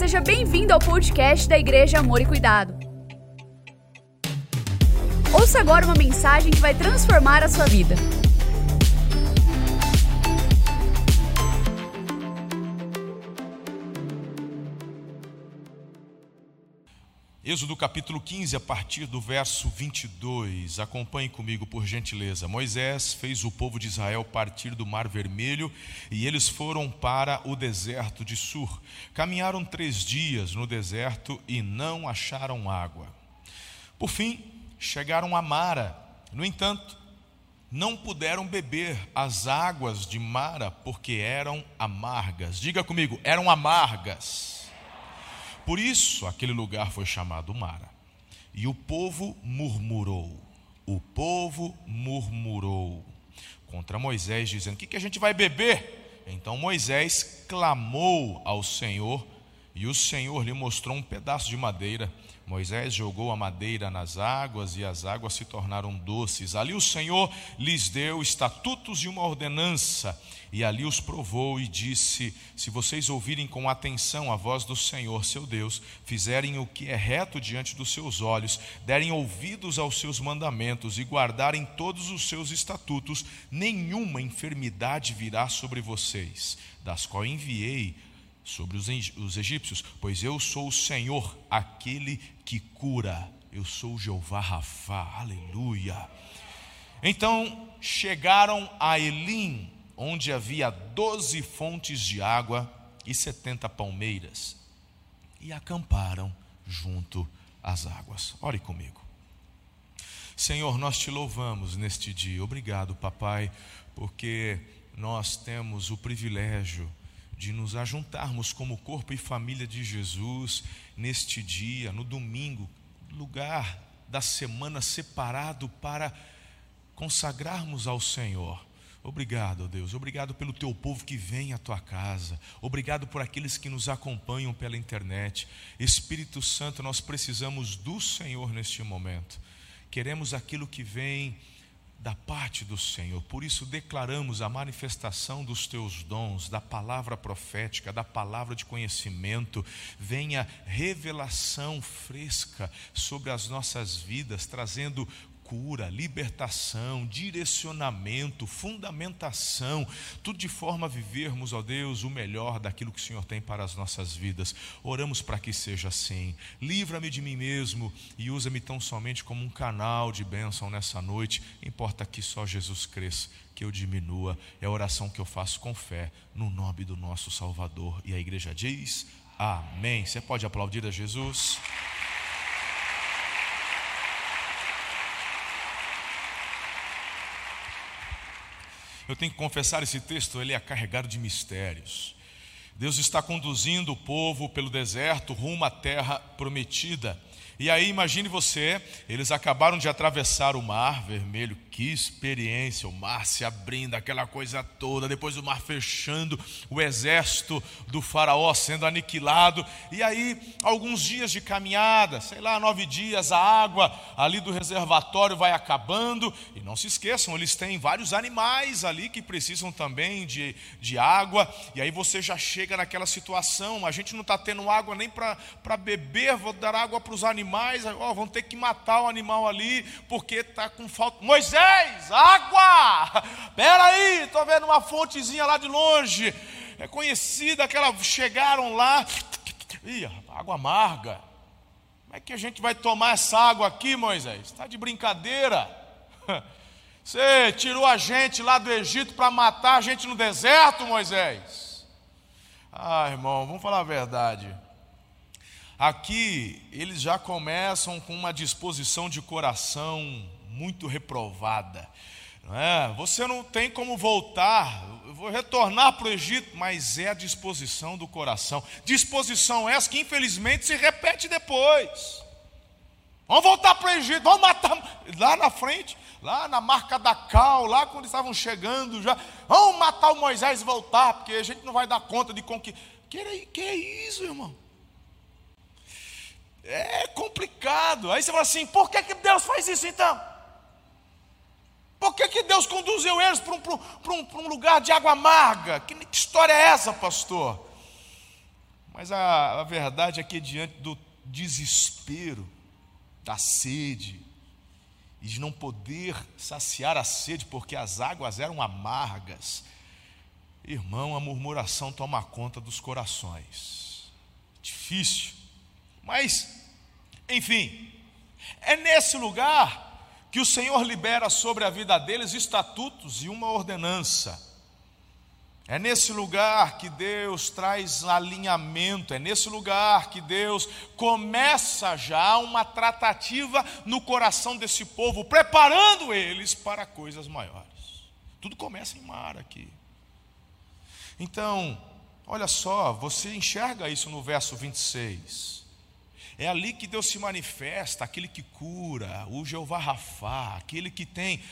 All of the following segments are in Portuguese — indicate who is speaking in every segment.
Speaker 1: seja bem-vindo ao podcast da Igreja Amor e Cuidado. Ouça agora uma mensagem que vai transformar a sua vida.
Speaker 2: Êxodo capítulo 15, a partir do verso 22. Acompanhe comigo, por gentileza. Moisés fez o povo de Israel partir do Mar Vermelho e eles foram para o deserto de Sur. Caminharam três dias no deserto e não acharam água. Por fim, chegaram a Mara. No entanto, não puderam beber as águas de Mara porque eram amargas. Diga comigo, eram amargas. Por isso aquele lugar foi chamado Mara. E o povo murmurou. O povo murmurou contra Moisés, dizendo: O que, que a gente vai beber? Então Moisés clamou ao Senhor, e o Senhor lhe mostrou um pedaço de madeira. Moisés jogou a madeira nas águas e as águas se tornaram doces. Ali o Senhor lhes deu estatutos e uma ordenança e ali os provou e disse: Se vocês ouvirem com atenção a voz do Senhor, seu Deus, fizerem o que é reto diante dos seus olhos, derem ouvidos aos seus mandamentos e guardarem todos os seus estatutos, nenhuma enfermidade virá sobre vocês, das quais enviei sobre os egípcios, pois eu sou o Senhor, aquele que cura. Eu sou Jeová Rafá. Aleluia. Então chegaram a Elim, onde havia doze fontes de água e setenta palmeiras, e acamparam junto às águas. Ore comigo. Senhor, nós te louvamos neste dia. Obrigado, papai, porque nós temos o privilégio de nos ajuntarmos como corpo e família de Jesus neste dia, no domingo, lugar da semana separado para consagrarmos ao Senhor. Obrigado, Deus. Obrigado pelo teu povo que vem à tua casa. Obrigado por aqueles que nos acompanham pela internet. Espírito Santo, nós precisamos do Senhor neste momento. Queremos aquilo que vem da parte do Senhor. Por isso declaramos a manifestação dos teus dons, da palavra profética, da palavra de conhecimento. Venha revelação fresca sobre as nossas vidas, trazendo cura, libertação, direcionamento, fundamentação, tudo de forma a vivermos, ó Deus, o melhor daquilo que o Senhor tem para as nossas vidas. Oramos para que seja assim. Livra-me de mim mesmo e usa-me tão somente como um canal de bênção nessa noite. Importa que só Jesus cresça, que eu diminua. É a oração que eu faço com fé, no nome do nosso Salvador. E a igreja diz: Amém. Você pode aplaudir a Jesus? Eu tenho que confessar esse texto, ele é carregado de mistérios. Deus está conduzindo o povo pelo deserto rumo à terra prometida. E aí, imagine você, eles acabaram de atravessar o mar vermelho, que experiência, o mar se abrindo, aquela coisa toda, depois o mar fechando, o exército do Faraó sendo aniquilado, e aí, alguns dias de caminhada, sei lá, nove dias, a água ali do reservatório vai acabando, e não se esqueçam, eles têm vários animais ali que precisam também de, de água, e aí você já chega naquela situação, a gente não está tendo água nem para beber, vou dar água para os animais, ó, vão ter que matar o animal ali, porque está com falta. Moisés! água! Pera aí, estou vendo uma fontezinha lá de longe. É conhecida aquela. Chegaram lá. Ih, água amarga. Como é que a gente vai tomar essa água aqui, Moisés? Está de brincadeira. Você tirou a gente lá do Egito para matar a gente no deserto, Moisés? Ah, irmão, vamos falar a verdade. Aqui eles já começam com uma disposição de coração muito reprovada. É? Você não tem como voltar, eu vou retornar para o Egito, mas é a disposição do coração. Disposição essa que infelizmente se repete depois. Vamos voltar para o Egito, vamos matar lá na frente, lá na marca da Cal, lá quando estavam chegando já. Vamos matar o Moisés e voltar, porque a gente não vai dar conta de conquistar. Que, que é isso, irmão? É complicado. Aí você fala assim: por que, que Deus faz isso então? Por que, que Deus conduziu eles para um, para, um, para um lugar de água amarga? Que história é essa, pastor? Mas a, a verdade é que, diante do desespero, da sede, e de não poder saciar a sede, porque as águas eram amargas, irmão, a murmuração toma conta dos corações. Difícil, mas, enfim, é nesse lugar que o Senhor libera sobre a vida deles estatutos e uma ordenança. É nesse lugar que Deus traz alinhamento, é nesse lugar que Deus começa já uma tratativa no coração desse povo, preparando eles para coisas maiores. Tudo começa em mar aqui. Então, olha só, você enxerga isso no verso 26. É ali que Deus se manifesta, aquele que cura, o Jeová Rafá, aquele que tem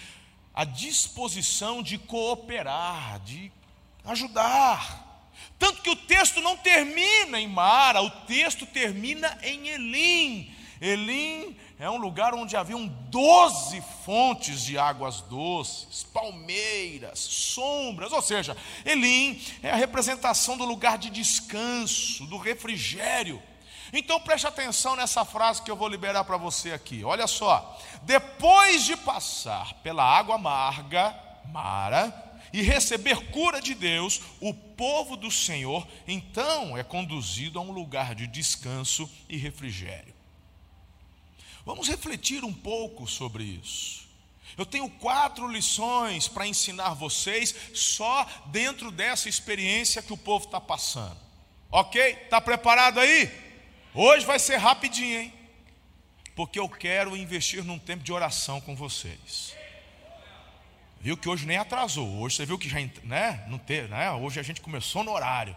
Speaker 2: a disposição de cooperar, de ajudar. Tanto que o texto não termina em Mara, o texto termina em Elim. Elim é um lugar onde haviam doze fontes de águas doces, palmeiras, sombras, ou seja, Elim é a representação do lugar de descanso, do refrigério. Então preste atenção nessa frase que eu vou liberar para você aqui. Olha só. Depois de passar pela água amarga, Mara, e receber cura de Deus, o povo do Senhor então é conduzido a um lugar de descanso e refrigério. Vamos refletir um pouco sobre isso. Eu tenho quatro lições para ensinar vocês só dentro dessa experiência que o povo está passando. Ok? Está preparado aí? Hoje vai ser rapidinho, hein? Porque eu quero investir num tempo de oração com vocês. Viu que hoje nem atrasou. Hoje você viu que já, né? Não ter, né? Hoje a gente começou no horário.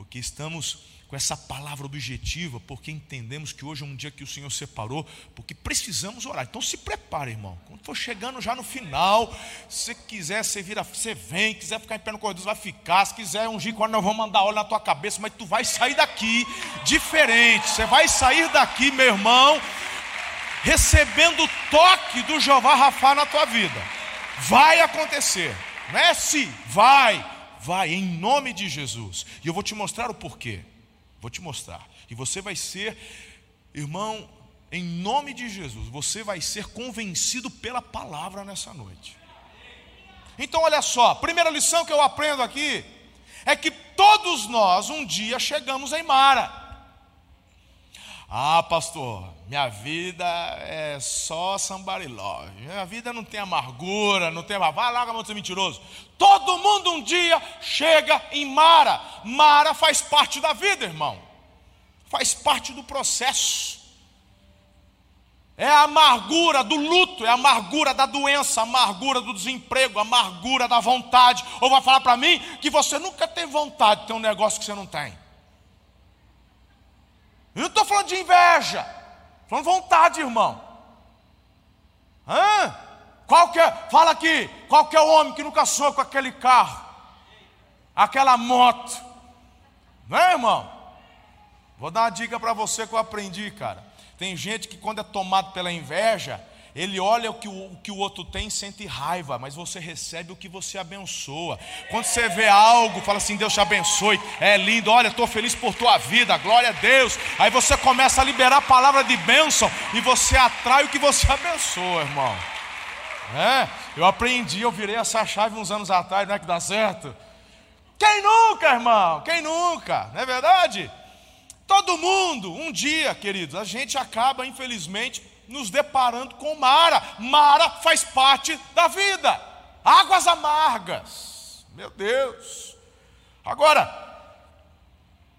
Speaker 2: Porque estamos com essa palavra objetiva, porque entendemos que hoje é um dia que o Senhor separou, porque precisamos orar. Então se prepare, irmão. Quando for chegando já no final, se quiser, você vira, você vem, quiser ficar em pé no corredor, vai ficar. Se quiser ungir, quando nós vamos mandar óleo na tua cabeça, mas tu vai sair daqui diferente. Você vai sair daqui, meu irmão, recebendo o toque do Jeová Rafa na tua vida. Vai acontecer. Não é se, vai, vai, em nome de Jesus. E eu vou te mostrar o porquê. Vou te mostrar. E você vai ser, irmão, em nome de Jesus, você vai ser convencido pela palavra nessa noite. Então, olha só, primeira lição que eu aprendo aqui é que todos nós um dia chegamos em Mara. Ah, pastor, minha vida é só somebody love. Minha vida não tem amargura, não tem. Vai lá, você mentiroso. Todo mundo um dia chega em Mara. Mara faz parte da vida, irmão. Faz parte do processo. É a amargura do luto, é a amargura da doença, a amargura do desemprego, a amargura da vontade. Ou vai falar para mim que você nunca tem vontade de ter um negócio que você não tem. Eu não estou falando de inveja, falando vontade, irmão. Hã? É, fala aqui, qual que é homem que nunca sonhou com aquele carro, aquela moto? Não é, irmão? Vou dar uma dica para você que eu aprendi, cara. Tem gente que quando é tomado pela inveja, ele olha o que o, o que o outro tem e sente raiva, mas você recebe o que você abençoa. Quando você vê algo, fala assim: Deus te abençoe, é lindo, olha, estou feliz por tua vida, glória a Deus. Aí você começa a liberar a palavra de bênção e você atrai o que você abençoa, irmão. É, eu aprendi, eu virei essa chave uns anos atrás, não é que dá certo? Quem nunca, irmão? Quem nunca? Não é verdade? Todo mundo, um dia, queridos, a gente acaba, infelizmente, nos deparando com Mara. Mara faz parte da vida. Águas amargas. Meu Deus. Agora,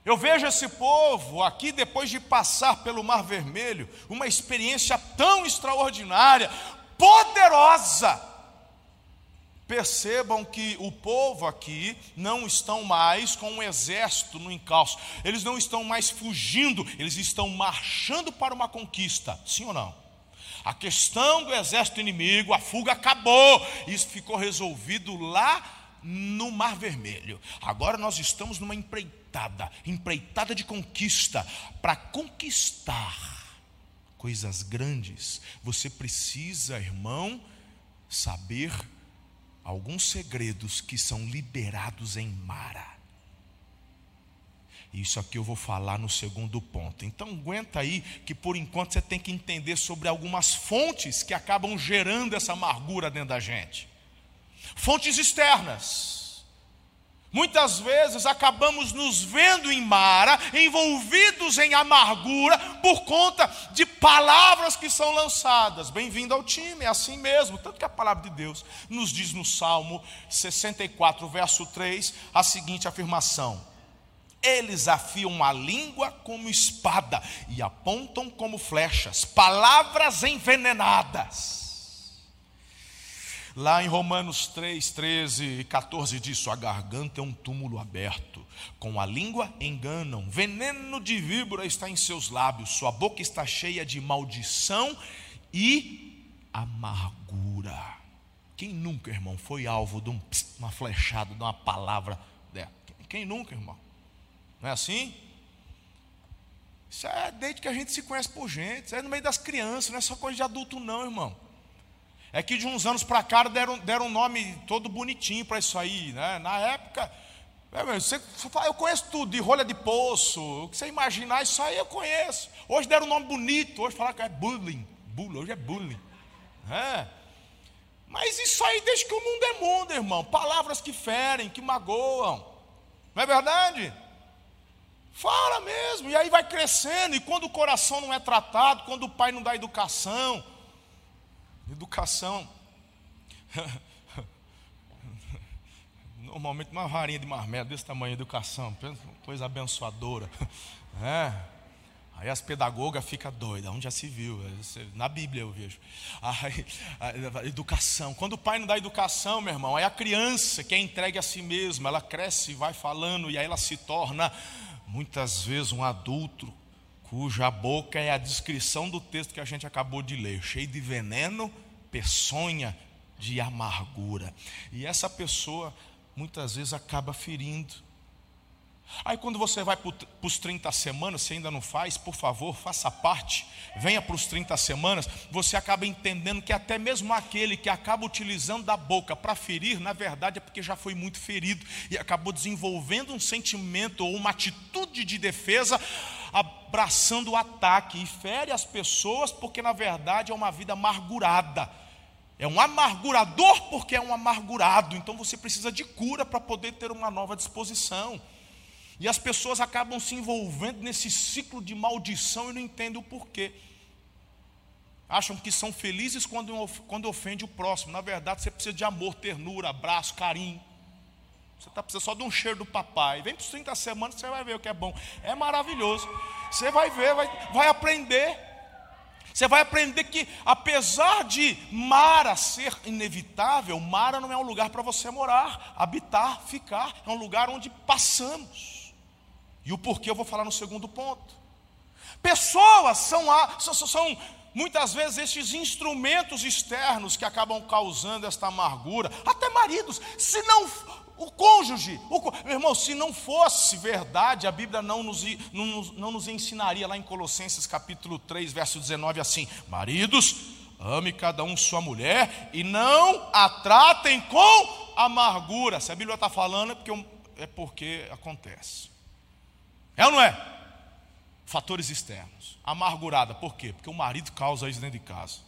Speaker 2: eu vejo esse povo aqui, depois de passar pelo Mar Vermelho, uma experiência tão extraordinária, poderosa. Percebam que o povo aqui não estão mais com um exército no encalço, eles não estão mais fugindo, eles estão marchando para uma conquista, sim ou não? A questão do exército inimigo, a fuga acabou. Isso ficou resolvido lá no Mar Vermelho. Agora nós estamos numa empreitada, empreitada de conquista. Para conquistar coisas grandes, você precisa, irmão, saber alguns segredos que são liberados em Mara. Isso aqui eu vou falar no segundo ponto. Então aguenta aí que por enquanto você tem que entender sobre algumas fontes que acabam gerando essa amargura dentro da gente. Fontes externas. Muitas vezes acabamos nos vendo em mara, envolvidos em amargura, por conta de palavras que são lançadas. Bem-vindo ao time, é assim mesmo. Tanto que a palavra de Deus nos diz no Salmo 64, verso 3, a seguinte afirmação: eles afiam a língua como espada e apontam como flechas, palavras envenenadas. Lá em Romanos 3, 13 e 14 diz: Sua garganta é um túmulo aberto, com a língua enganam, veneno de víbora está em seus lábios, sua boca está cheia de maldição e amargura. Quem nunca, irmão, foi alvo de uma flechada, de uma palavra dela? Quem nunca, irmão? Não é assim? Isso é desde que a gente se conhece por gente, isso é no meio das crianças, não é só coisa de adulto, não, irmão. É que de uns anos para cá deram, deram um nome todo bonitinho para isso aí, né? Na época, é, você, eu conheço tudo, de rolha de poço, o que você imaginar, isso aí eu conheço. Hoje deram um nome bonito, hoje falaram que é bullying, bullying hoje é bullying. É. Mas isso aí desde que o mundo é mundo, irmão. Palavras que ferem, que magoam. Não é verdade? Fala mesmo, e aí vai crescendo, e quando o coração não é tratado, quando o pai não dá educação, educação, normalmente uma varinha de marmelo desse tamanho, educação, coisa abençoadora, é. Aí as pedagogas ficam doidas, onde já se viu? Na Bíblia eu vejo. Aí, a educação. Quando o pai não dá educação, meu irmão, aí a criança que é entregue a si mesma, ela cresce e vai falando, e aí ela se torna muitas vezes um adulto cuja boca é a descrição do texto que a gente acabou de ler, cheio de veneno, peçonha, de amargura. E essa pessoa muitas vezes acaba ferindo Aí quando você vai para os 30 semanas, se ainda não faz, por favor, faça parte, venha para os 30 semanas, você acaba entendendo que até mesmo aquele que acaba utilizando da boca para ferir, na verdade é porque já foi muito ferido e acabou desenvolvendo um sentimento ou uma atitude de defesa, abraçando o ataque e fere as pessoas porque na verdade é uma vida amargurada. É um amargurador porque é um amargurado, então você precisa de cura para poder ter uma nova disposição. E as pessoas acabam se envolvendo nesse ciclo de maldição e não entendem o porquê. Acham que são felizes quando, quando ofende o próximo. Na verdade, você precisa de amor, ternura, abraço, carinho. Você está precisando só de um cheiro do papai. Vem para os 30 semanas, você vai ver o que é bom. É maravilhoso. Você vai ver, vai, vai aprender. Você vai aprender que, apesar de Mara ser inevitável, Mara não é um lugar para você morar, habitar, ficar. É um lugar onde passamos. E o porquê eu vou falar no segundo ponto. Pessoas são, são, são muitas vezes estes instrumentos externos que acabam causando esta amargura. Até maridos, se não o cônjuge, o, meu irmão, se não fosse verdade, a Bíblia não nos, não, não nos ensinaria lá em Colossenses capítulo 3, verso 19, assim: Maridos, ame cada um sua mulher e não a tratem com amargura. Se a Bíblia está falando, é porque, é porque acontece. É ou não é? Fatores externos. Amargurada, por quê? Porque o marido causa isso dentro de casa.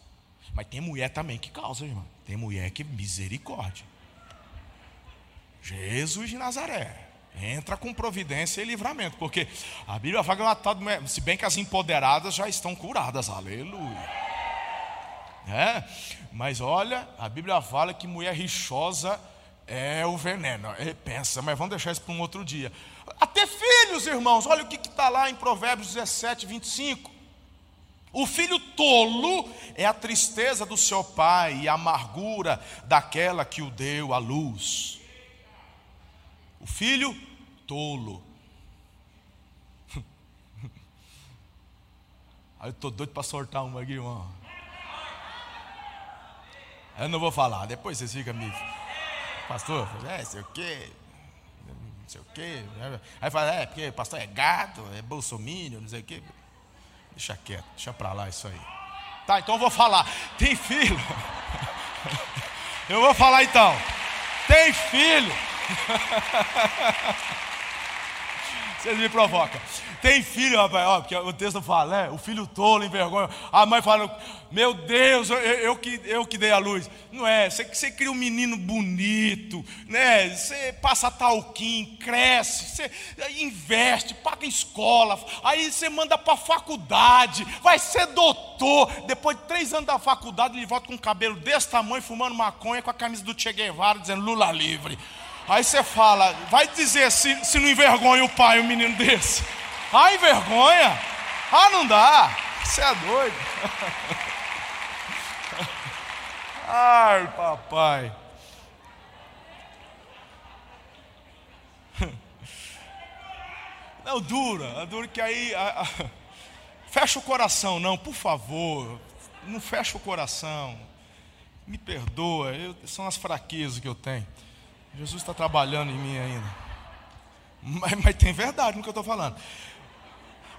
Speaker 2: Mas tem mulher também que causa, irmão. Tem mulher que misericórdia. Jesus de Nazaré. Entra com providência e livramento. Porque a Bíblia fala que tal de, se bem que as empoderadas já estão curadas. Aleluia. É, mas olha, a Bíblia fala que mulher rixosa é o veneno. É, pensa, mas vamos deixar isso para um outro dia. Até filhos, irmãos, olha o que está lá em Provérbios 17, 25. O filho tolo é a tristeza do seu pai e a amargura daquela que o deu à luz. O filho tolo. Aí eu estou doido para soltar uma aqui, irmão. Eu não vou falar, depois vocês ficam me. Pastor, é, sei o quê não sei o quê. Aí fala, é, porque pastor é gado, é bolsomínio, não sei o quê. Deixa quieto, deixa pra lá isso aí. Tá, então eu vou falar. Tem filho? Eu vou falar então. Tem filho? Vocês me provocam. Tem filho, rapaz, ó, porque o texto fala, né? O filho tolo, envergonha. A mãe fala, meu Deus, eu, eu, que, eu que dei a luz. Não é, você, você cria um menino bonito, né? Você passa talquim, cresce, você investe, paga escola, aí você manda para faculdade, vai ser doutor. Depois de três anos da faculdade, ele volta com um cabelo desse tamanho, fumando maconha, com a camisa do Che Guevara, dizendo Lula livre. Aí você fala, vai dizer se, se não envergonha o pai um menino desse. Ah, envergonha? Ah, não dá. Você é doido. Ai, papai. Não, dura, dura que aí. A, a, fecha o coração, não, por favor. Não fecha o coração. Me perdoa, eu, são as fraquezas que eu tenho. Jesus está trabalhando em mim ainda. Mas, mas tem verdade no que eu estou falando.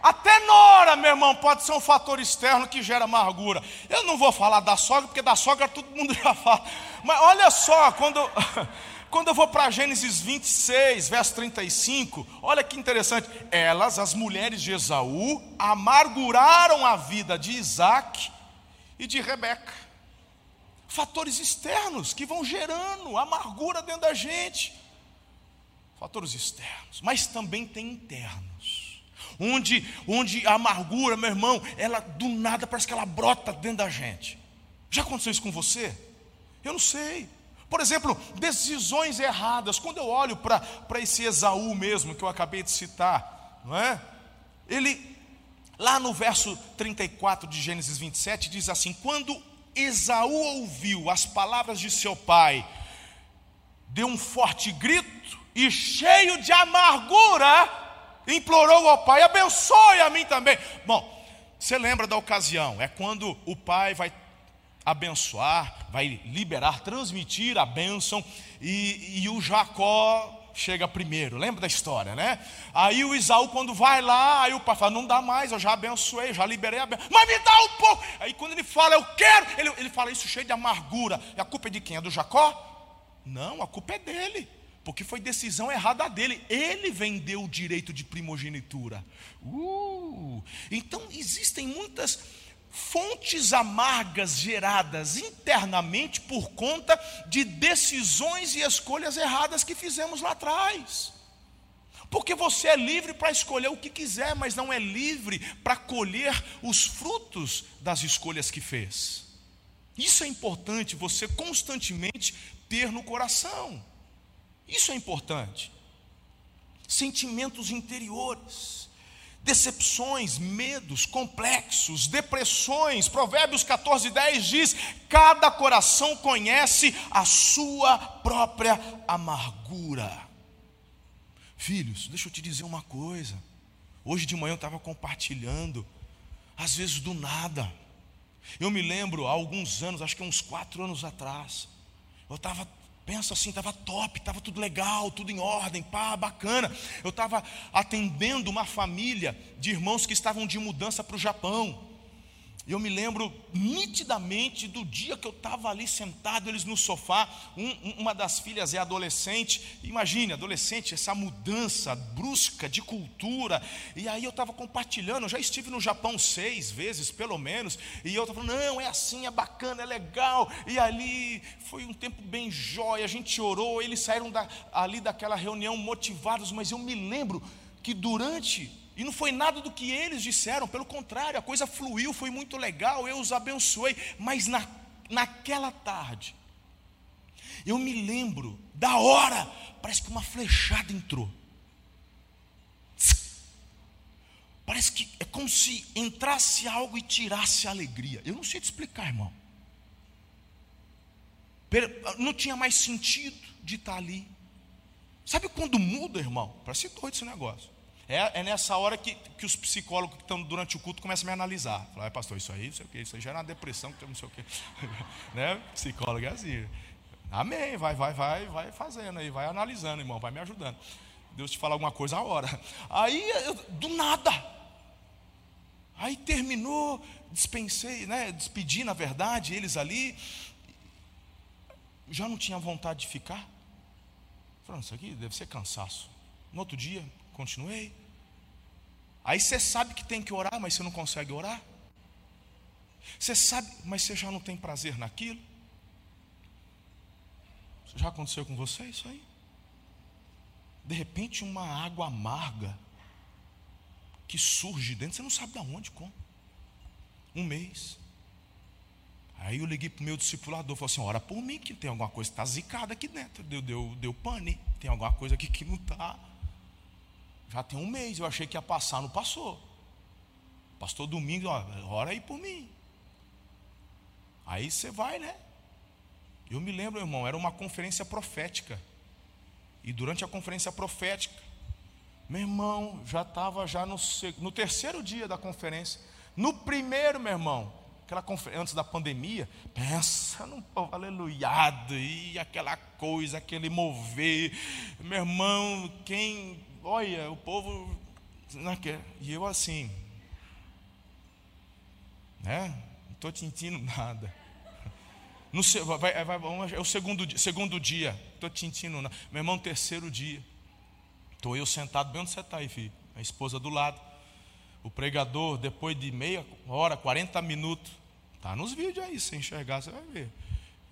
Speaker 2: Até nora, meu irmão, pode ser um fator externo que gera amargura. Eu não vou falar da sogra, porque da sogra todo mundo já fala. Mas olha só, quando, quando eu vou para Gênesis 26, verso 35, olha que interessante. Elas, as mulheres de Esaú, amarguraram a vida de Isaac e de Rebeca fatores externos que vão gerando amargura dentro da gente. Fatores externos, mas também tem internos. Onde, onde a amargura, meu irmão, ela do nada parece que ela brota dentro da gente. Já aconteceu isso com você? Eu não sei. Por exemplo, decisões erradas. Quando eu olho para esse Esaú mesmo que eu acabei de citar, não é? Ele, lá no verso 34 de Gênesis 27, diz assim: Quando Esaú ouviu as palavras de seu pai, deu um forte grito e, cheio de amargura, implorou ao pai: abençoe a mim também. Bom, você lembra da ocasião? É quando o pai vai abençoar, vai liberar, transmitir a bênção, e, e o Jacó chega primeiro. Lembra da história, né? Aí o Isaú, quando vai lá, aí o pai fala: Não dá mais, eu já abençoei, já liberei a bênção. Mas me dá um pouco. Aí quando ele fala, Eu quero, ele, ele fala isso cheio de amargura. E a culpa é de quem? É do Jacó? Não, a culpa é dele. Porque foi decisão errada dele. Ele vendeu o direito de primogenitura. Uh, então existem muitas fontes amargas geradas internamente por conta de decisões e escolhas erradas que fizemos lá atrás. Porque você é livre para escolher o que quiser, mas não é livre para colher os frutos das escolhas que fez. Isso é importante você constantemente ter no coração. Isso é importante. Sentimentos interiores decepções, medos complexos, depressões. Provérbios 14, 10 diz: Cada coração conhece a sua própria amargura. Filhos, deixa eu te dizer uma coisa. Hoje de manhã eu estava compartilhando, às vezes do nada. Eu me lembro, há alguns anos, acho que uns quatro anos atrás, eu estava Pensa assim, estava top, estava tudo legal, tudo em ordem, pá, bacana. Eu estava atendendo uma família de irmãos que estavam de mudança para o Japão. Eu me lembro nitidamente do dia que eu estava ali sentado, eles no sofá. Um, uma das filhas é adolescente. Imagine, adolescente, essa mudança brusca de cultura. E aí eu estava compartilhando. Eu já estive no Japão seis vezes, pelo menos. E eu estava falando: não, é assim, é bacana, é legal. E ali foi um tempo bem jóia. A gente orou. Eles saíram da, ali daquela reunião motivados. Mas eu me lembro que durante e não foi nada do que eles disseram, pelo contrário, a coisa fluiu, foi muito legal, eu os abençoei. Mas na, naquela tarde, eu me lembro da hora, parece que uma flechada entrou. Parece que é como se entrasse algo e tirasse a alegria. Eu não sei te explicar, irmão. Não tinha mais sentido de estar ali. Sabe quando muda, irmão? Parece doido esse negócio. É, é, nessa hora que, que os psicólogos que estão durante o culto começam a me analisar. Falar, pastor, isso aí, não sei o que, isso aí gera uma depressão, que não sei o que. né? Psicólogo é assim. Amém, vai, vai, vai, vai fazendo aí, vai analisando, irmão, vai me ajudando. Deus te fala alguma coisa a hora. Aí, eu, do nada. Aí terminou, dispensei, né? Despedi, na verdade, eles ali. Já não tinha vontade de ficar. Falando, isso aqui deve ser cansaço. No outro dia, continuei. Aí você sabe que tem que orar, mas você não consegue orar. Você sabe, mas você já não tem prazer naquilo. Já aconteceu com você isso aí? De repente, uma água amarga que surge dentro, você não sabe de onde, como. Um mês. Aí eu liguei para o meu discipulador, falei assim, ora por mim que tem alguma coisa que está zicada aqui dentro. Deu, deu, deu pane, tem alguma coisa aqui que não está. Já tem um mês, eu achei que ia passar, não passou. Pastor Domingo, ó, ora aí por mim. Aí você vai, né? Eu me lembro, irmão, era uma conferência profética. E durante a conferência profética, meu irmão, já estava já no, no terceiro dia da conferência. No primeiro, meu irmão, aquela antes da pandemia, pensa num povo aleluiado, e aquela coisa, aquele mover. Meu irmão, quem, olha, o povo. E eu assim, né? Não estou sentindo nada. No, vai, vai, é o segundo, segundo dia, estou sentindo nada. Meu irmão, terceiro dia. Estou eu sentado bem onde você está aí, filho. A esposa do lado. O pregador, depois de meia hora, 40 minutos, está nos vídeos aí, se enxergar, você vai ver.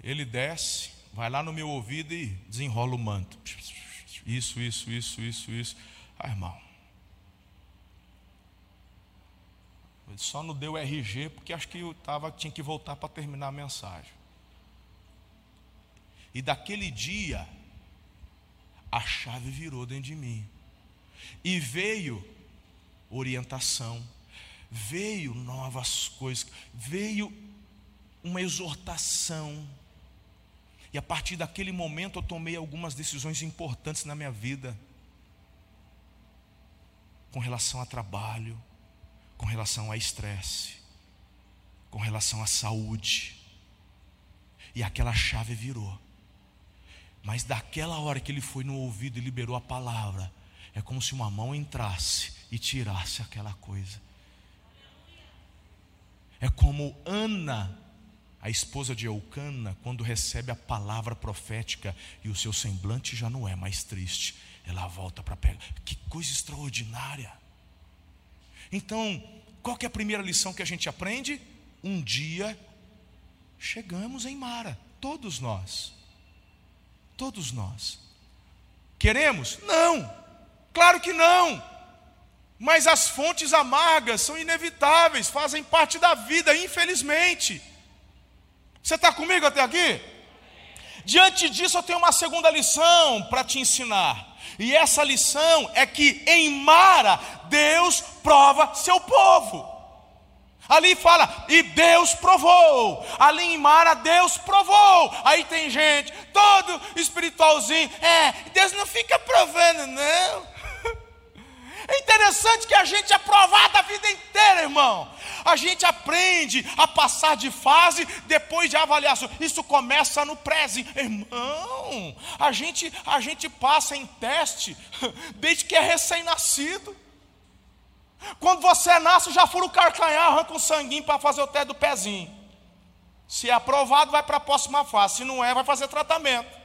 Speaker 2: Ele desce, vai lá no meu ouvido e desenrola o manto. Isso, isso, isso, isso, isso. Ah, irmão. Ele só não deu RG porque acho que eu tava, tinha que voltar para terminar a mensagem. E daquele dia, a chave virou dentro de mim. E veio orientação, veio novas coisas, veio uma exortação. E a partir daquele momento eu tomei algumas decisões importantes na minha vida, com relação a trabalho, com relação a estresse, com relação à saúde. E aquela chave virou. Mas daquela hora que ele foi no ouvido e liberou a palavra, é como se uma mão entrasse e tirasse aquela coisa. É como Ana, a esposa de Eucana, quando recebe a palavra profética e o seu semblante já não é mais triste, ela volta para pegar. Que coisa extraordinária! Então, qual é a primeira lição que a gente aprende? Um dia chegamos em Mara, todos nós. Todos nós. Queremos? Não, claro que não. Mas as fontes amargas são inevitáveis, fazem parte da vida, infelizmente. Você está comigo até aqui? Diante disso, eu tenho uma segunda lição para te ensinar. E essa lição é que em Mara, Deus prova seu povo. Ali fala, e Deus provou. Ali em Mara, Deus provou. Aí tem gente, todo espiritualzinho. É, Deus não fica provando, não. É interessante que a gente é provado a vida inteira, irmão. A gente aprende a passar de fase depois de avaliação. Isso começa no preze, irmão. A gente, a gente passa em teste desde que é recém-nascido. Quando você nasce, já fura o carcanhar, arranca um sanguinho para fazer o teste do pezinho. Se é aprovado, vai para a próxima fase. Se não é, vai fazer tratamento.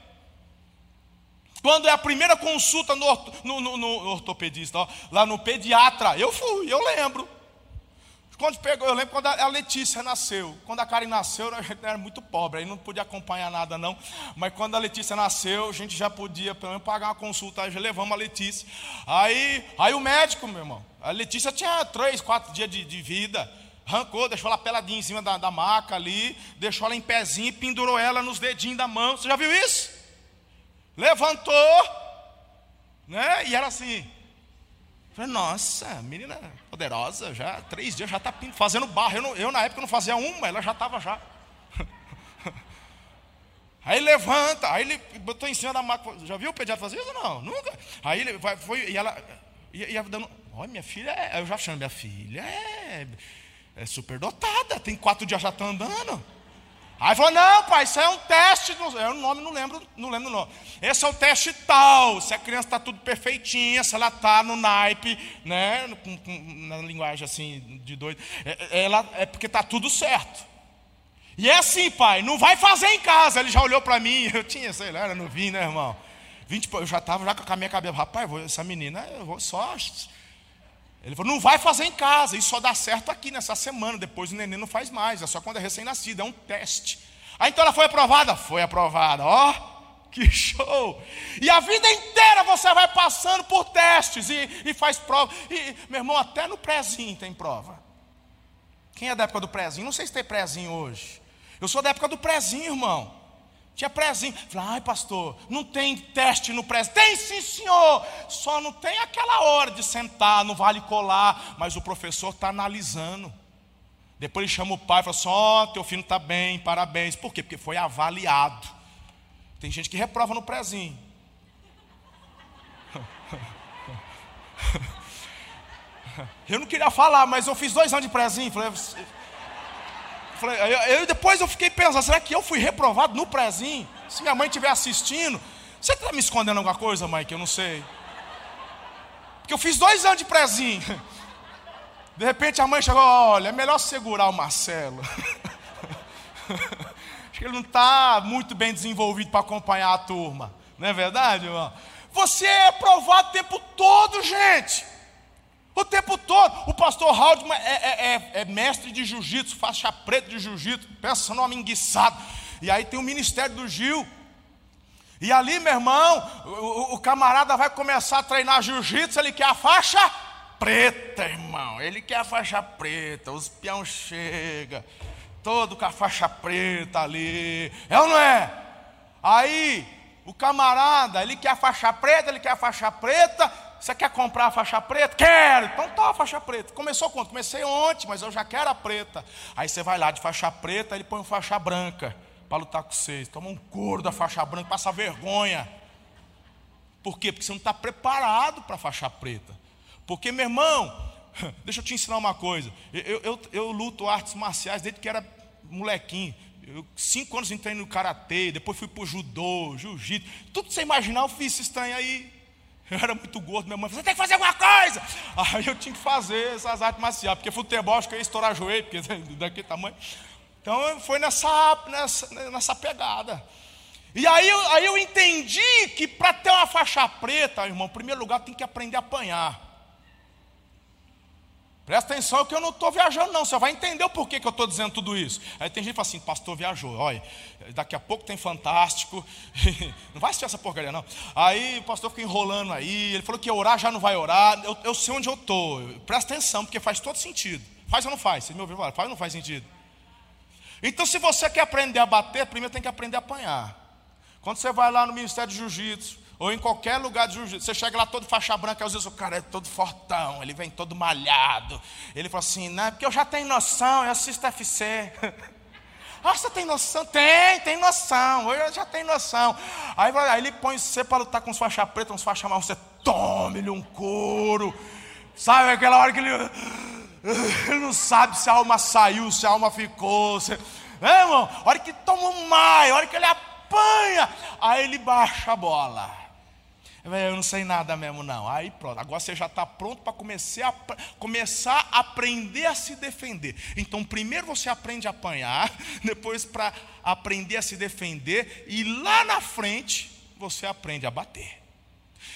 Speaker 2: Quando é a primeira consulta no, no, no, no ortopedista, ó, lá no pediatra, eu fui, eu lembro. Quando pegou, eu lembro quando a Letícia nasceu. Quando a Karen nasceu, a gente era muito pobre, aí não podia acompanhar nada, não. Mas quando a Letícia nasceu, a gente já podia, pelo menos, pagar uma consulta, aí já levamos a Letícia. Aí, aí o médico, meu irmão, a Letícia tinha três, quatro dias de, de vida. Arrancou, deixou ela peladinha em cima da, da maca ali, deixou ela em pezinho e pendurou ela nos dedinhos da mão. Você já viu isso? Levantou, né? E era assim. Falei, nossa, menina poderosa, já três dias já está fazendo barra. Eu, não, eu, na época não fazia uma, ela já estava já. Aí levanta, aí ele botou em cima da maca. Já viu o pediatra fazer isso? Não, nunca. Aí ele vai, foi, e ela ia, dando. Olha, minha filha, é, eu já chamo minha filha, é, é super dotada, tem quatro dias já está andando. Aí falou: não, pai, isso é um teste. Eu o nome não lembro, não lembro o nome. Esse é o teste tal. Se a criança está tudo perfeitinha, se ela está no naipe, né? Na linguagem assim de doido, é, é, ela é porque está tudo certo. E é assim, pai, não vai fazer em casa. Ele já olhou para mim, eu tinha, sei lá, era novinho, né, irmão? 20, eu já estava já com a minha cabeça, rapaz, essa menina, eu vou só Ele falou: não vai fazer em casa, isso só dá certo aqui nessa semana, depois o neném não faz mais, é só quando é recém-nascido, é um teste. Aí então ela foi aprovada? Foi aprovada, ó, que show! E a vida inteira você vai passando por testes e, e faz prova. E, meu irmão, até no prézinho tem prova. Quem é da época do prézinho? Não sei se tem prézinho hoje. Eu sou da época do prézinho, irmão. Tinha prézinho. Falei, ai pastor, não tem teste no prézinho. Tem sim, senhor. Só não tem aquela hora de sentar, não vale colar. Mas o professor está analisando. Depois ele chama o pai e fala assim: Ó, oh, teu filho está bem, parabéns. Por quê? Porque foi avaliado. Tem gente que reprova no prézinho. Eu não queria falar, mas eu fiz dois anos de prézinho. Falei, falei eu, eu, depois eu fiquei pensando: será que eu fui reprovado no prézinho? Se minha mãe estiver assistindo, você está me escondendo alguma coisa, mãe, que eu não sei? Porque eu fiz dois anos de prézinho. De repente a mãe chegou, olha, é melhor segurar o Marcelo. Acho que ele não está muito bem desenvolvido para acompanhar a turma. Não é verdade, irmão? Você é provado o tempo todo, gente. O tempo todo. O pastor Haldman é, é, é, é mestre de jiu-jitsu, faixa preta de jiu-jitsu. Pensa no homem enguiçado. E aí tem o ministério do Gil. E ali, meu irmão, o, o camarada vai começar a treinar jiu-jitsu, ele quer a faixa preta, irmão. Ele quer a faixa preta, os peão chega, todo com a faixa preta ali. É ou não é? Aí, o camarada, ele quer a faixa preta, ele quer a faixa preta. Você quer comprar a faixa preta? Quero! Então tá a faixa preta. Começou quando? Comecei ontem, mas eu já quero a preta. Aí você vai lá de faixa preta, ele põe faixa branca para lutar com vocês. Toma um couro da faixa branca, passa vergonha. Por quê? Porque você não está preparado para a faixa preta. Porque, meu irmão, deixa eu te ensinar uma coisa. Eu, eu, eu luto artes marciais desde que era molequinho. Eu, cinco anos entrei no karatê, depois fui para o judô, jiu-jitsu. Tudo sem imaginar, eu fiz esse trem aí. Eu era muito gordo, minha mãe falou, você tem que fazer alguma coisa. Aí eu tinha que fazer essas artes marciais, porque futebol acho que ia estourar joelho, porque daquele tamanho. Então foi nessa, nessa, nessa pegada. E aí, aí eu entendi que para ter uma faixa preta, irmão, em primeiro lugar tem que aprender a apanhar. Presta atenção que eu não estou viajando, não. Você vai entender o porquê que eu estou dizendo tudo isso. Aí tem gente que fala assim, pastor viajou, olha, daqui a pouco tem fantástico. não vai assistir essa porcaria, não. Aí o pastor fica enrolando aí, ele falou que orar já não vai orar. Eu, eu sei onde eu estou. Presta atenção, porque faz todo sentido. Faz ou não faz? Você me ouviu falar? Faz ou não faz sentido? Então, se você quer aprender a bater, primeiro tem que aprender a apanhar. Quando você vai lá no Ministério de Jiu-Jitsu, ou em qualquer lugar de jiu-jitsu, você chega lá todo faixa branca, às vezes o cara é todo fortão, ele vem todo malhado. Ele fala assim: não, é porque eu já tenho noção, eu assisto FC. ah, você tem noção? Tem, tem noção, eu já tenho noção. Aí, aí ele põe você para lutar com os faixa preta, uns faixa marrom, você tome-lhe um couro. Sabe aquela hora que ele, ele não sabe se a alma saiu, se a alma ficou. Se, é, irmão? A hora que toma um maio, a hora que ele apanha, aí ele baixa a bola. Eu não sei nada mesmo, não. Aí pronto, agora você já está pronto para começar a, começar a aprender a se defender. Então, primeiro você aprende a apanhar, depois para aprender a se defender, e lá na frente você aprende a bater.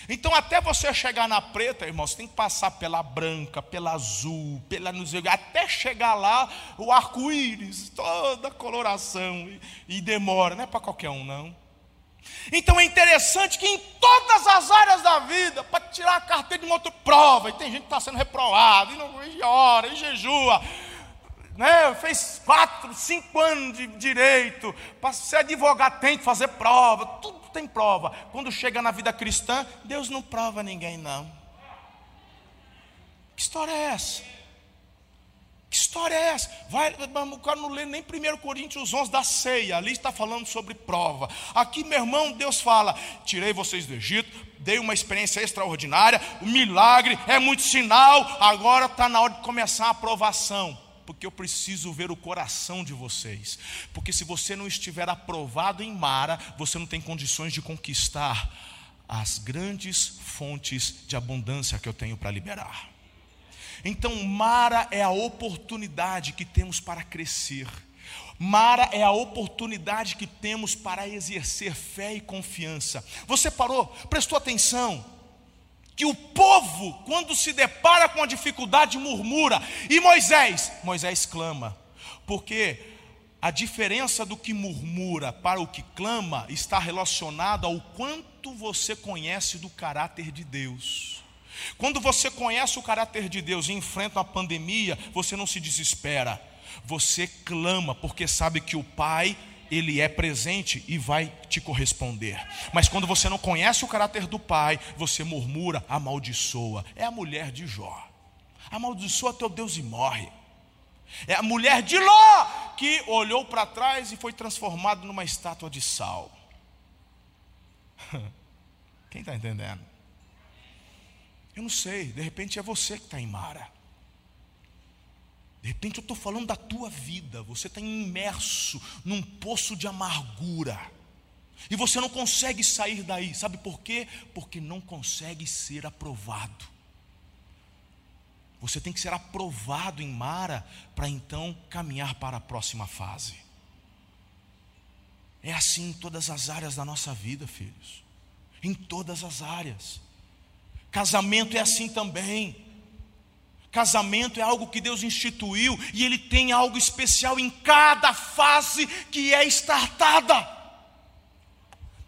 Speaker 2: Então, até você chegar na preta, irmão, você tem que passar pela branca, pela azul, pela até chegar lá o arco-íris, toda a coloração, e, e demora, não é para qualquer um, não. Então é interessante que em todas as áreas da vida, para tirar a carteira de moto, prova, e tem gente que está sendo reprovado, e, não, e ora, e jejua, né? fez quatro, cinco anos de direito, para ser advogado tem que fazer prova, tudo tem prova. Quando chega na vida cristã, Deus não prova ninguém, não. Que história é essa? Que história é essa? Vai, o cara não lê nem 1 Coríntios 11 da ceia, ali está falando sobre prova. Aqui, meu irmão, Deus fala: tirei vocês do Egito, dei uma experiência extraordinária, o milagre é muito sinal, agora está na hora de começar a aprovação. Porque eu preciso ver o coração de vocês. Porque se você não estiver aprovado em Mara, você não tem condições de conquistar as grandes fontes de abundância que eu tenho para liberar. Então, Mara é a oportunidade que temos para crescer. Mara é a oportunidade que temos para exercer fé e confiança. Você parou, prestou atenção? que o povo, quando se depara com a dificuldade, murmura. E Moisés, Moisés clama, porque a diferença do que murmura para o que clama está relacionada ao quanto você conhece do caráter de Deus. Quando você conhece o caráter de Deus e enfrenta a pandemia, você não se desespera, você clama, porque sabe que o Pai ele é presente e vai te corresponder. Mas quando você não conhece o caráter do pai, você murmura, amaldiçoa. É a mulher de Jó. Amaldiçoa teu Deus e morre. É a mulher de Ló que olhou para trás e foi transformado numa estátua de sal. Quem está entendendo? Eu não sei, de repente é você que está em Mara. De repente eu estou falando da tua vida, você está imerso num poço de amargura. E você não consegue sair daí, sabe por quê? Porque não consegue ser aprovado. Você tem que ser aprovado em Mara para então caminhar para a próxima fase. É assim em todas as áreas da nossa vida, filhos. Em todas as áreas. Casamento é assim também. Casamento é algo que Deus instituiu e Ele tem algo especial em cada fase que é estartada.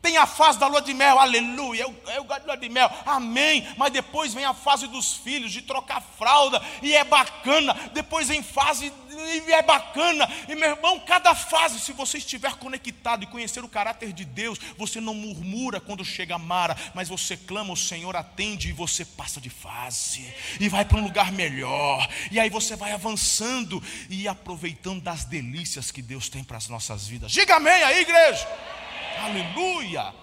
Speaker 2: Tem a fase da lua de mel, aleluia, gosto de lua de mel, amém. Mas depois vem a fase dos filhos, de trocar fralda, e é bacana. Depois vem fase, e é bacana. E meu irmão, cada fase, se você estiver conectado e conhecer o caráter de Deus, você não murmura quando chega a Mara, mas você clama, o Senhor atende e você passa de fase, e vai para um lugar melhor. E aí você vai avançando e aproveitando das delícias que Deus tem para as nossas vidas. Diga amém aí, igreja. Aleluia.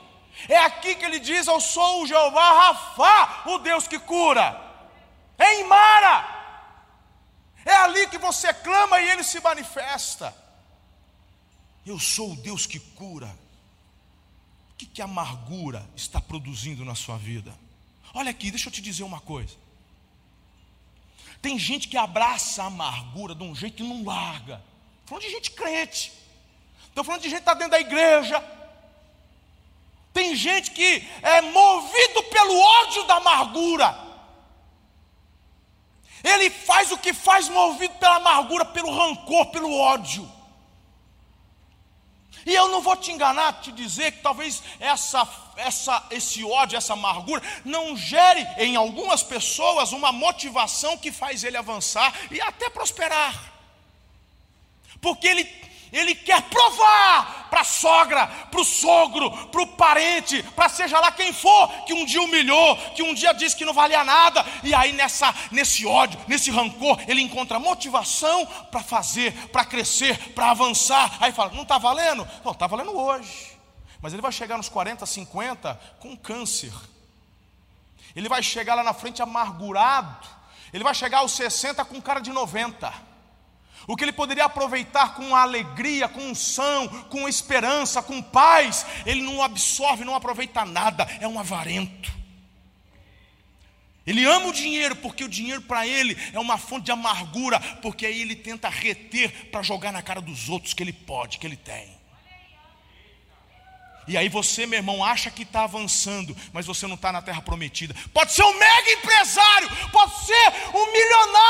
Speaker 2: É aqui que ele diz: Eu sou o Jeová Rafá, o Deus que cura. Em Mara. É ali que você clama e ele se manifesta. Eu sou o Deus que cura. O que, que amargura está produzindo na sua vida? Olha aqui, deixa eu te dizer uma coisa. Tem gente que abraça a amargura de um jeito que não larga. Estou falando de gente crente. Estou falando de gente que está dentro da igreja, tem gente que é movido pelo ódio da amargura. Ele faz o que faz movido pela amargura, pelo rancor, pelo ódio. E eu não vou te enganar, te dizer que talvez essa, essa, esse ódio, essa amargura, não gere em algumas pessoas uma motivação que faz ele avançar e até prosperar. Porque ele ele quer provar para a sogra, para o sogro, para o parente, para seja lá quem for, que um dia humilhou, que um dia disse que não valia nada, e aí nessa, nesse ódio, nesse rancor, ele encontra motivação para fazer, para crescer, para avançar. Aí fala: não está valendo? Não, está valendo hoje. Mas ele vai chegar nos 40, 50 com câncer. Ele vai chegar lá na frente amargurado. Ele vai chegar aos 60 com cara de 90. O que ele poderia aproveitar com alegria, com unção, com esperança, com paz, ele não absorve, não aproveita nada, é um avarento. Ele ama o dinheiro porque o dinheiro para ele é uma fonte de amargura, porque aí ele tenta reter para jogar na cara dos outros que ele pode, que ele tem. E aí você, meu irmão, acha que está avançando, mas você não está na terra prometida. Pode ser um mega empresário, pode ser um milionário,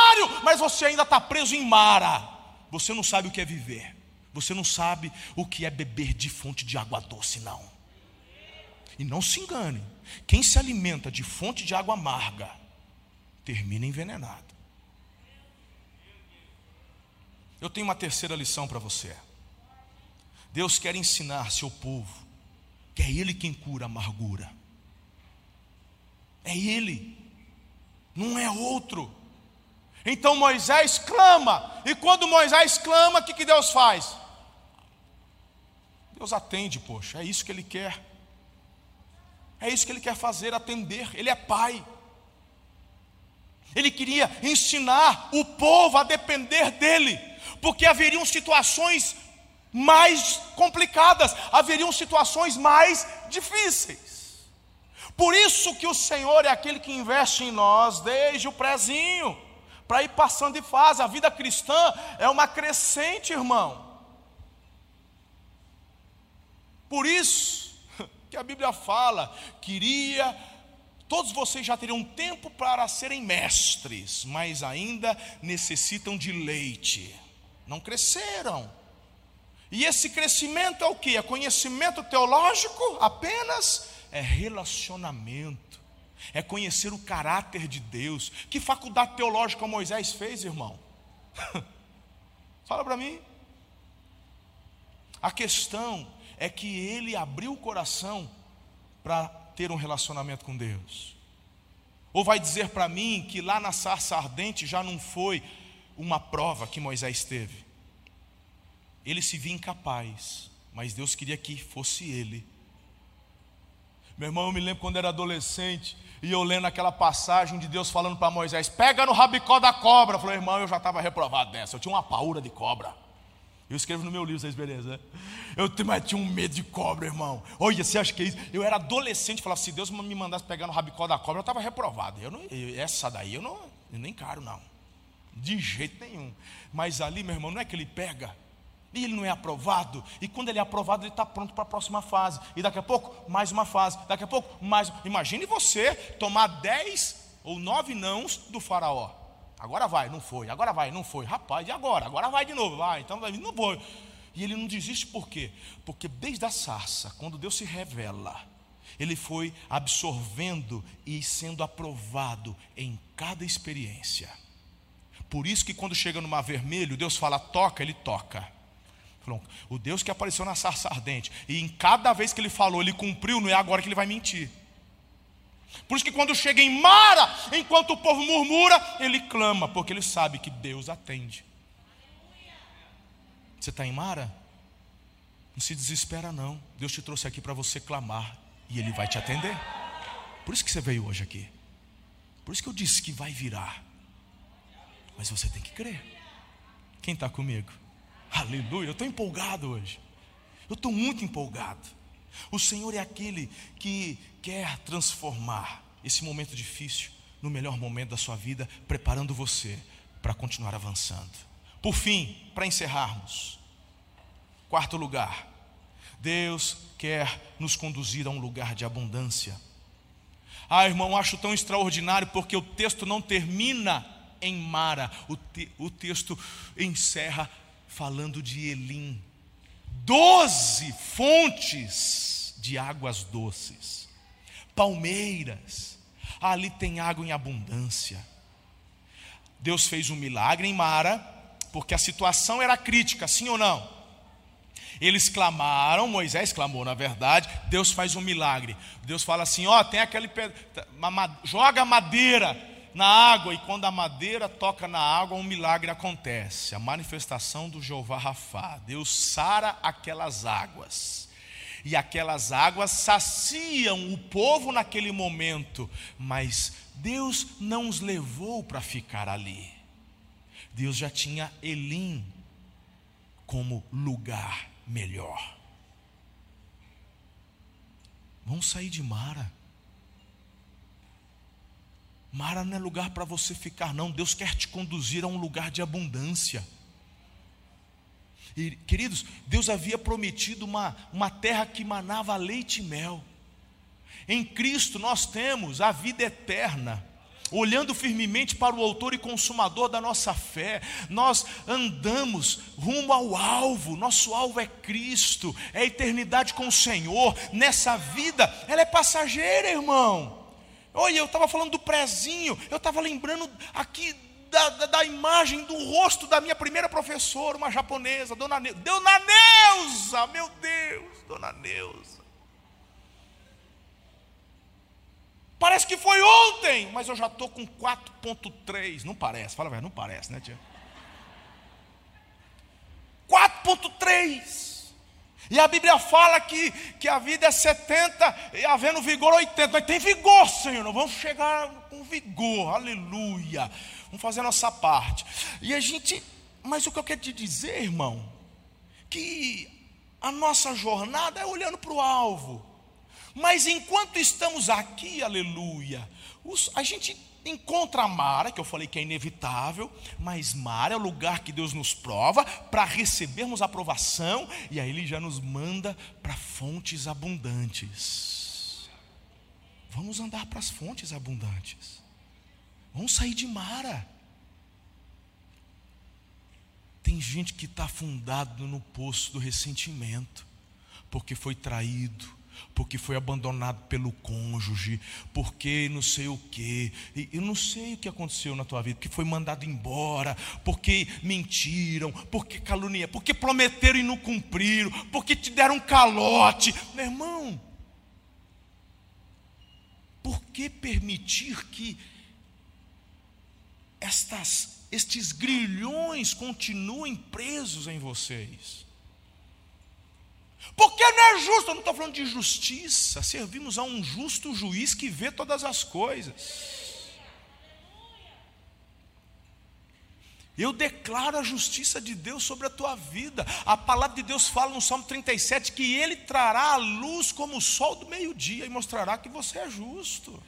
Speaker 2: você ainda está preso em Mara. Você não sabe o que é viver. Você não sabe o que é beber de fonte de água doce, não. E não se engane, quem se alimenta de fonte de água amarga, termina envenenado. Eu tenho uma terceira lição para você. Deus quer ensinar seu povo que é Ele quem cura a amargura. É Ele, não é outro. Então Moisés clama, e quando Moisés clama, o que, que Deus faz? Deus atende, poxa, é isso que Ele quer. É isso que Ele quer fazer, atender. Ele é Pai. Ele queria ensinar o povo a depender dEle, porque haveriam situações mais complicadas, haveriam situações mais difíceis. Por isso que o Senhor é aquele que investe em nós desde o prezinho, para ir passando de fase. A vida cristã é uma crescente, irmão. Por isso que a Bíblia fala, queria Todos vocês já teriam tempo para serem mestres, mas ainda necessitam de leite. Não cresceram. E esse crescimento é o que? É conhecimento teológico apenas? É relacionamento. É conhecer o caráter de Deus. Que faculdade teológica Moisés fez, irmão? Fala para mim. A questão é que ele abriu o coração para ter um relacionamento com Deus. Ou vai dizer para mim que lá na sarça ardente já não foi uma prova que Moisés teve. Ele se via incapaz, mas Deus queria que fosse ele. Meu irmão, eu me lembro quando era adolescente e eu lendo aquela passagem de Deus falando para Moisés: pega no rabicó da cobra. Eu falei, irmão, eu já estava reprovado dessa. Eu tinha uma paura de cobra. Eu escrevo no meu livro, vocês beleza? Eu mas tinha um medo de cobra, irmão. Olha, você acha que é isso? Eu era adolescente, falava, se Deus me mandasse pegar no rabicó da cobra, eu estava reprovado. Eu não, essa daí eu não, eu nem caro, não. De jeito nenhum. Mas ali, meu irmão, não é que ele pega, e ele não é aprovado, e quando ele é aprovado, ele está pronto para a próxima fase. E daqui a pouco, mais uma fase. Daqui a pouco, mais. Imagine você tomar dez ou nove nãos do faraó. Agora vai, não foi. Agora vai, não foi. Rapaz, e agora? Agora vai de novo. Vai, então vai, não vou. E ele não desiste por quê? Porque desde a sarça, quando Deus se revela, ele foi absorvendo e sendo aprovado em cada experiência. Por isso que quando chega no mar vermelho, Deus fala toca, ele toca. O Deus que apareceu na sarça ardente, e em cada vez que ele falou, ele cumpriu, não é agora que ele vai mentir. Por isso que quando chega em Mara, enquanto o povo murmura, ele clama, porque ele sabe que Deus atende. Você está em Mara? Não se desespera, não. Deus te trouxe aqui para você clamar e Ele vai te atender. Por isso que você veio hoje aqui. Por isso que eu disse que vai virar. Mas você tem que crer. Quem está comigo? Aleluia, eu estou empolgado hoje. Eu estou muito empolgado. O Senhor é aquele que quer transformar esse momento difícil no melhor momento da sua vida, preparando você para continuar avançando. Por fim, para encerrarmos, quarto lugar, Deus quer nos conduzir a um lugar de abundância. Ah, irmão, acho tão extraordinário porque o texto não termina em Mara, o, te, o texto encerra falando de Elim. Doze fontes de águas doces, palmeiras, ali tem água em abundância. Deus fez um milagre em Mara, porque a situação era crítica, sim ou não? Eles clamaram, Moisés clamou, na verdade, Deus faz um milagre. Deus fala assim: ó, tem aquele joga madeira na água, e quando a madeira toca na água, um milagre acontece. A manifestação do Jeová Rafá. Deus sara aquelas águas. E aquelas águas saciam o povo naquele momento, mas Deus não os levou para ficar ali. Deus já tinha Elim como lugar melhor. Vamos sair de Mara. Mara não é lugar para você ficar, não. Deus quer te conduzir a um lugar de abundância. E, queridos, Deus havia prometido uma, uma terra que manava leite e mel. Em Cristo nós temos a vida eterna. Olhando firmemente para o Autor e Consumador da nossa fé, nós andamos rumo ao alvo, nosso alvo é Cristo, é a eternidade com o Senhor. Nessa vida, ela é passageira, irmão. Olha, eu estava falando do prezinho, eu estava lembrando aqui da, da, da, imagem do rosto da minha primeira professora, uma japonesa, Dona Neuza. Dona Neuza, meu Deus, Dona Neuza. Parece que foi ontem, mas eu já estou com 4.3. Não parece, fala velho, não parece, né, tia? 4.3. E a Bíblia fala que, que a vida é 70 e havendo vigor 80. Mas tem vigor, Senhor. Vamos chegar com vigor. Aleluia. Vamos fazer a nossa parte. E a gente. Mas o que eu quero te dizer, irmão, que a nossa jornada é olhando para o alvo. Mas enquanto estamos aqui, aleluia, os, a gente encontra Mara, que eu falei que é inevitável, mas Mara é o lugar que Deus nos prova para recebermos aprovação, e aí Ele já nos manda para fontes abundantes. Vamos andar para as fontes abundantes. Vamos sair de Mara. Tem gente que está afundado no poço do ressentimento, porque foi traído, porque foi abandonado pelo cônjuge, porque não sei o que, eu não sei o que aconteceu na tua vida, porque foi mandado embora, porque mentiram, porque caluniaram, porque prometeram e não cumpriram, porque te deram um calote, meu irmão. Por que permitir que estas estes grilhões continuem presos em vocês. Porque não é justo, eu não estou falando de justiça, servimos a um justo juiz que vê todas as coisas. Eu declaro a justiça de Deus sobre a tua vida. A palavra de Deus fala no Salmo 37 que Ele trará a luz como o sol do meio-dia e mostrará que você é justo.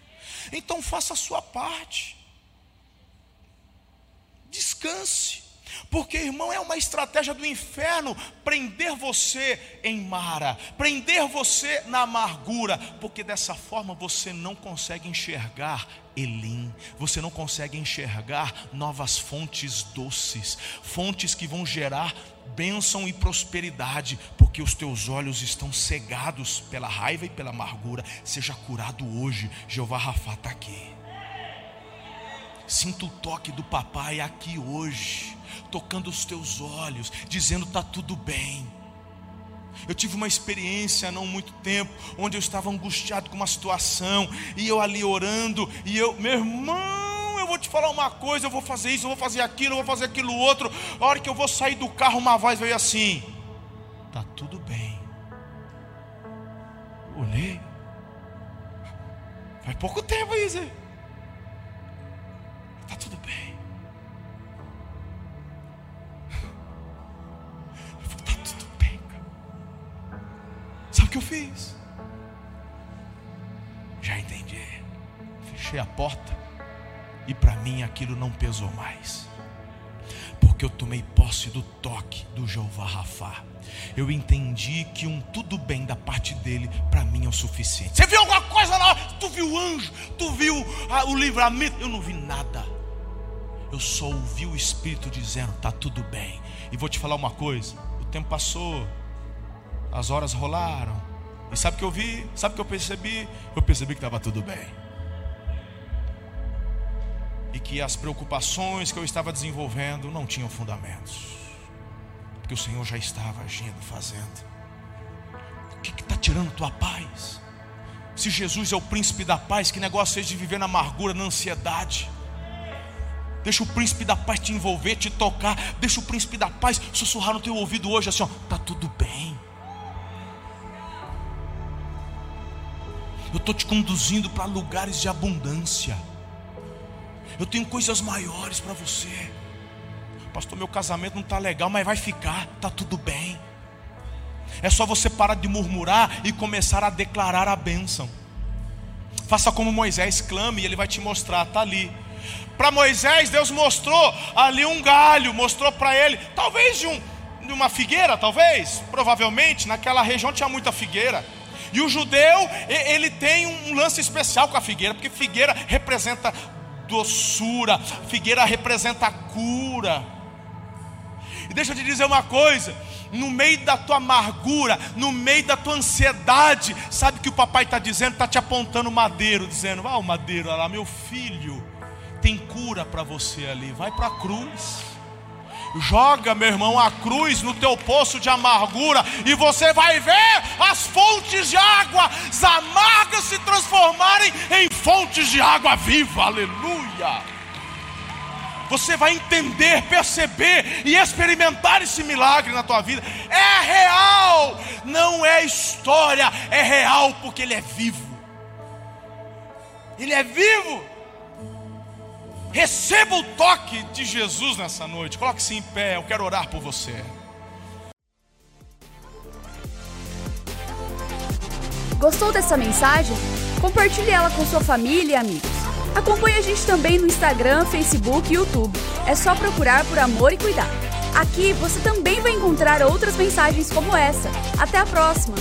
Speaker 2: Então faça a sua parte. Descanse. Porque, irmão, é uma estratégia do inferno prender você em Mara, prender você na amargura, porque dessa forma você não consegue enxergar Elim, você não consegue enxergar novas fontes doces, fontes que vão gerar bênção e prosperidade, porque os teus olhos estão cegados pela raiva e pela amargura. Seja curado hoje, Jeová Rafa está aqui. Sinta o toque do papai aqui hoje, tocando os teus olhos, dizendo: está tudo bem. Eu tive uma experiência há não muito tempo, onde eu estava angustiado com uma situação, e eu ali orando, e eu, meu irmão, eu vou te falar uma coisa, eu vou fazer isso, eu vou fazer aquilo, eu vou fazer aquilo outro. A hora que eu vou sair do carro, uma voz veio assim: está tudo bem. Olhei, faz pouco tempo isso. Está tudo bem. Está tudo bem. Sabe o que eu fiz? Já entendi. Fechei a porta e para mim aquilo não pesou mais. Porque eu tomei posse do toque do Jeová Rafá. Eu entendi que um tudo bem da parte dele para mim é o suficiente. Você viu alguma coisa lá? Tu viu o anjo? Tu viu ah, o livramento? Eu não vi nada eu só ouvi o Espírito dizendo: está tudo bem. E vou te falar uma coisa: o tempo passou, as horas rolaram, e sabe o que eu vi? Sabe o que eu percebi? Eu percebi que estava tudo bem. E que as preocupações que eu estava desenvolvendo não tinham fundamentos, porque o Senhor já estava agindo, fazendo. O que está tirando tua paz? Se Jesus é o príncipe da paz, que negócio é de viver na amargura, na ansiedade? Deixa o príncipe da paz te envolver, te tocar. Deixa o príncipe da paz sussurrar no teu ouvido hoje assim, ó, tá tudo bem. Eu estou te conduzindo para lugares de abundância. Eu tenho coisas maiores para você. Pastor, meu casamento não está legal, mas vai ficar, tá tudo bem. É só você parar de murmurar e começar a declarar a bênção. Faça como Moisés, clame e ele vai te mostrar, está ali para Moisés, Deus mostrou ali um galho, mostrou para ele, talvez de, um, de uma figueira, talvez, provavelmente, naquela região tinha muita figueira. E o judeu, ele tem um lance especial com a figueira, porque figueira representa doçura, figueira representa cura. E deixa eu te dizer uma coisa: no meio da tua amargura, no meio da tua ansiedade, sabe que o papai está dizendo? Está te apontando o madeiro, dizendo: Ah, o madeiro, olha lá, meu filho, tem cura para você ali. Vai para a cruz. Joga, meu irmão, a cruz no teu poço de amargura e você vai ver as fontes de água amargas se transformarem em fontes de água viva. Aleluia. Você vai entender, perceber e experimentar esse milagre na tua vida. É real, não é história, é real porque ele é vivo. Ele é vivo. Receba o toque de Jesus nessa noite. Coloque-se em pé, eu quero orar por você.
Speaker 1: Gostou dessa mensagem? Compartilhe ela com sua família e amigos. Acompanhe a gente também no Instagram, Facebook e YouTube. É só procurar por Amor e Cuidar. Aqui você também vai encontrar outras mensagens como essa. Até a próxima!